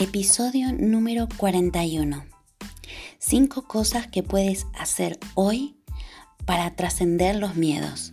Episodio número 41. Cinco cosas que puedes hacer hoy para trascender los miedos.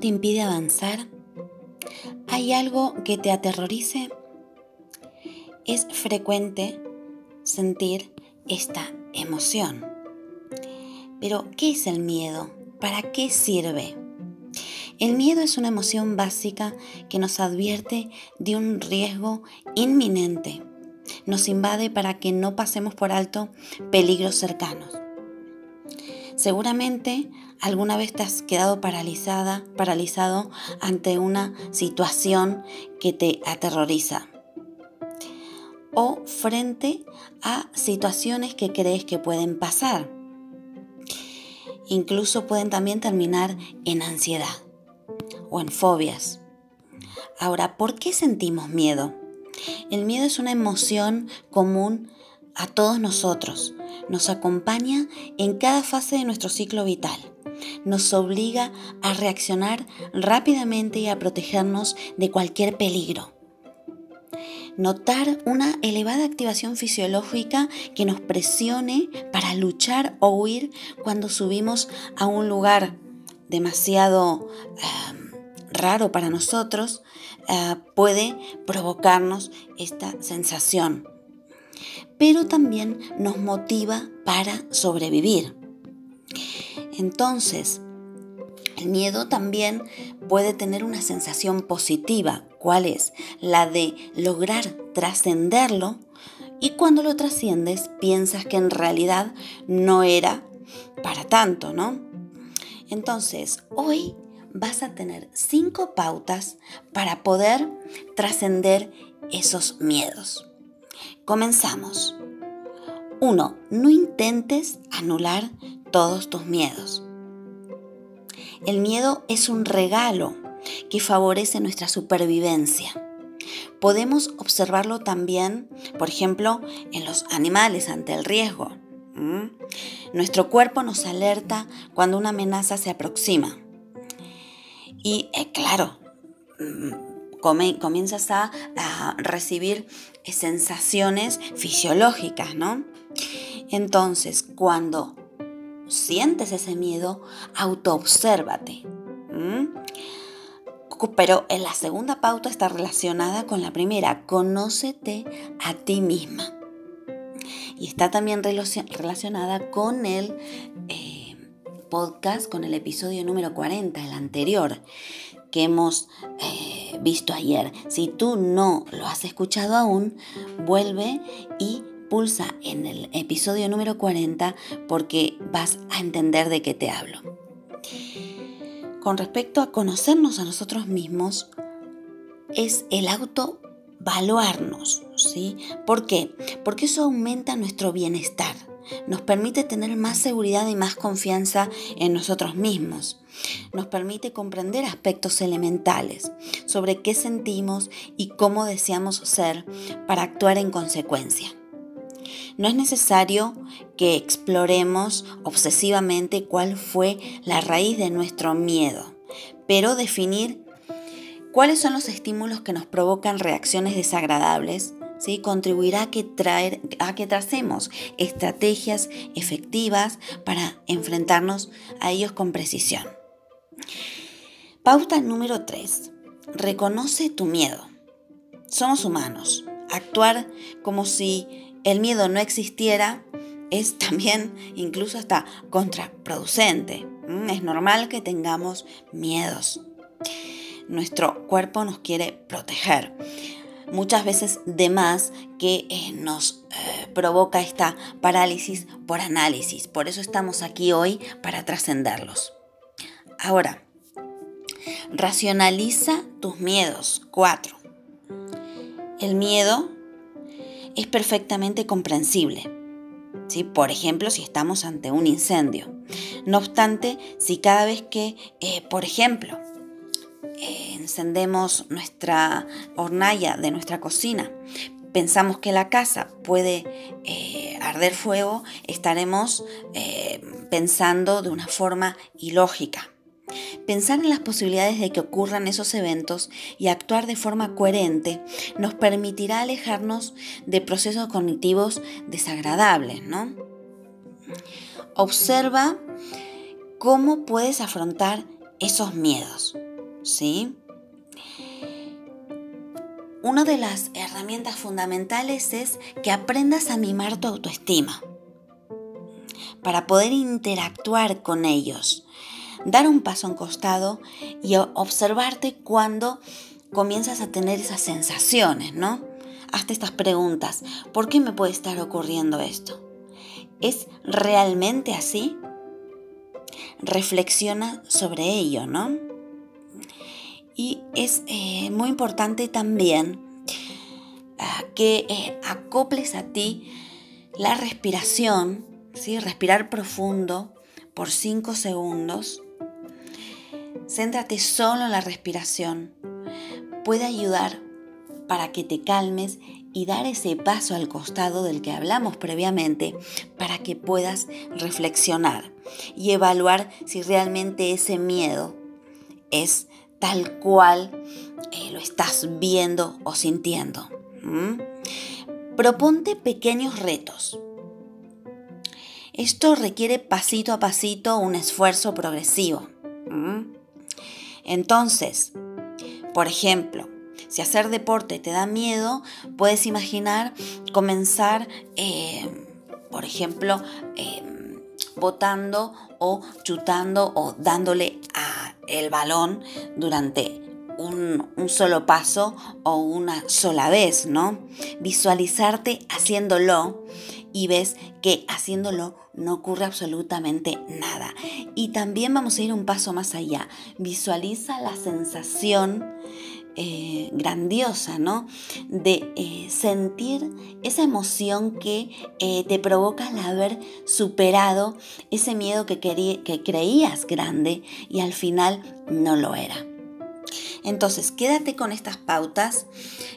Te impide avanzar? ¿Hay algo que te aterrorice? Es frecuente sentir esta emoción. Pero, ¿qué es el miedo? ¿Para qué sirve? El miedo es una emoción básica que nos advierte de un riesgo inminente. Nos invade para que no pasemos por alto peligros cercanos. Seguramente alguna vez te has quedado paralizada, paralizado ante una situación que te aterroriza o frente a situaciones que crees que pueden pasar. Incluso pueden también terminar en ansiedad o en fobias. Ahora, ¿por qué sentimos miedo? El miedo es una emoción común a todos nosotros nos acompaña en cada fase de nuestro ciclo vital. Nos obliga a reaccionar rápidamente y a protegernos de cualquier peligro. Notar una elevada activación fisiológica que nos presione para luchar o huir cuando subimos a un lugar demasiado em, raro para nosotros, eh, puede provocarnos esta sensación. Pero también nos motiva para sobrevivir. Entonces, el miedo también puede tener una sensación positiva. ¿Cuál es? La de lograr trascenderlo y cuando lo trasciendes piensas que en realidad no era para tanto, ¿no? Entonces, hoy vas a tener cinco pautas para poder trascender esos miedos. Comenzamos. 1. No intentes anular todos tus miedos. El miedo es un regalo que favorece nuestra supervivencia. Podemos observarlo también, por ejemplo, en los animales ante el riesgo. Nuestro cuerpo nos alerta cuando una amenaza se aproxima. Y eh, claro, comienzas a, recibir sensaciones fisiológicas, ¿no? Entonces, cuando sientes ese miedo, autoobsérvate. Pero en la segunda pauta está relacionada con la primera, conócete a ti misma. Y está también relacionada con el eh, podcast, con el episodio número 40, el anterior, que hemos eh, visto ayer. Si tú no lo has escuchado aún, vuelve y pulsa en el episodio número 40 porque vas a entender de qué te hablo. Con respecto a conocernos a nosotros mismos, es el autovaluarnos, ¿sí? ¿Por qué? Porque eso aumenta nuestro bienestar, nos permite tener más seguridad y más confianza en nosotros mismos, nos permite comprender aspectos elementales sobre qué sentimos y cómo deseamos ser para actuar en consecuencia. No es necesario que exploremos obsesivamente cuál fue la raíz de nuestro miedo, pero definir cuáles son los estímulos que nos provocan reacciones desagradables contribuirá a que, traer, a que tracemos estrategias efectivas para enfrentarnos a ellos con precisión. Pauta número 3. Reconoce tu miedo. Somos humanos. Actuar como si el miedo no existiera es también incluso hasta contraproducente. Mm, es normal que tengamos miedos. Nuestro cuerpo nos quiere proteger. Muchas veces de más que eh, nos eh, provoca esta parálisis por análisis. Por eso estamos aquí hoy para trascenderlos. Ahora, racionaliza tus miedos. 4. El miedo es perfectamente comprensible. ¿sí? Por ejemplo, si estamos ante un incendio. No obstante, si cada vez que, eh, por ejemplo, eh, encendemos nuestra hornalla de nuestra cocina, pensamos que la casa puede eh, arder fuego, estaremos pensando de una forma ilógica. Pensar en las posibilidades de que ocurran esos eventos y actuar de forma coherente nos permitirá alejarnos de procesos cognitivos desagradables, ¿no? Observa cómo puedes afrontar esos miedos, ¿sí? Una de las herramientas fundamentales es que aprendas a mimar tu autoestima para poder interactuar con ellos dar un paso en costado y observarte cuando comienzas a tener esas sensaciones, ¿no? Hazte estas preguntas. ¿Por qué me puede estar ocurriendo esto? ¿Es realmente así? Reflexiona sobre ello, ¿no? Y es eh, muy importante también ah, que eh, acoples a ti la respiración, ¿sí? respirar profundo por 5 segundos Céntrate solo en la respiración. Puede ayudar para que te calmes y dar ese paso al costado del que hablamos previamente para que puedas reflexionar y evaluar si realmente ese miedo es tal cual eh, lo estás viendo o sintiendo. Proponte pequeños retos. Esto requiere pasito a pasito un esfuerzo progresivo. Entonces, Por ejemplo, si hacer deporte te da miedo, puedes imaginar comenzar, eh, por ejemplo, em, botando o chutando o dándole a el balón durante un, solo paso o una sola vez, ¿no? Visualizarte haciéndolo y ves que haciéndolo no ocurre absolutamente nada. Y también vamos a ir un paso más allá. Visualiza la sensación eh, grandiosa, ¿no? De eh, sentir esa emoción que eh, te provoca al haber superado ese miedo que, que creías grande y al final no lo era. Entonces, quédate con estas pautas.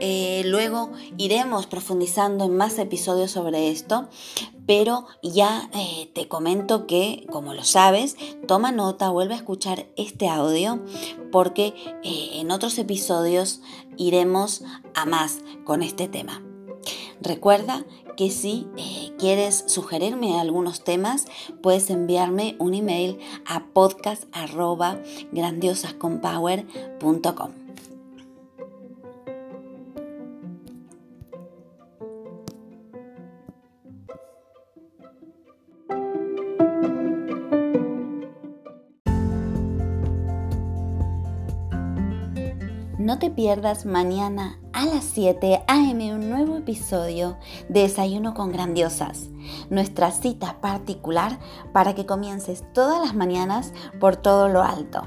Eh, luego iremos profundizando en más episodios sobre esto, pero ya eh, te comento que, como lo sabes, toma nota, vuelve a escuchar este audio, porque eh, en otros episodios iremos a más con este tema. Recuerda que si quieres sugerirme algunos temas, puedes enviarme un email a podcast.grandiosasconpower.com. No te pierdas mañana a las 7 a.m. un nuevo episodio de Desayuno con Grandiosas, nuestra cita particular para que comiences todas las mañanas por todo lo alto.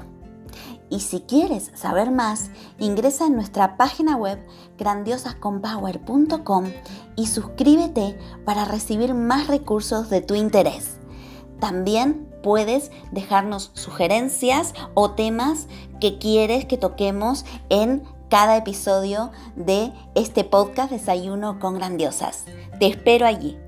Y si quieres saber más, ingresa en nuestra página web grandiosasconpower.com y suscríbete para recibir más recursos de tu interés. También puedes dejarnos sugerencias o temas que quieres que toquemos en cada episodio de este podcast Desayuno con Grandiosas. Te espero allí.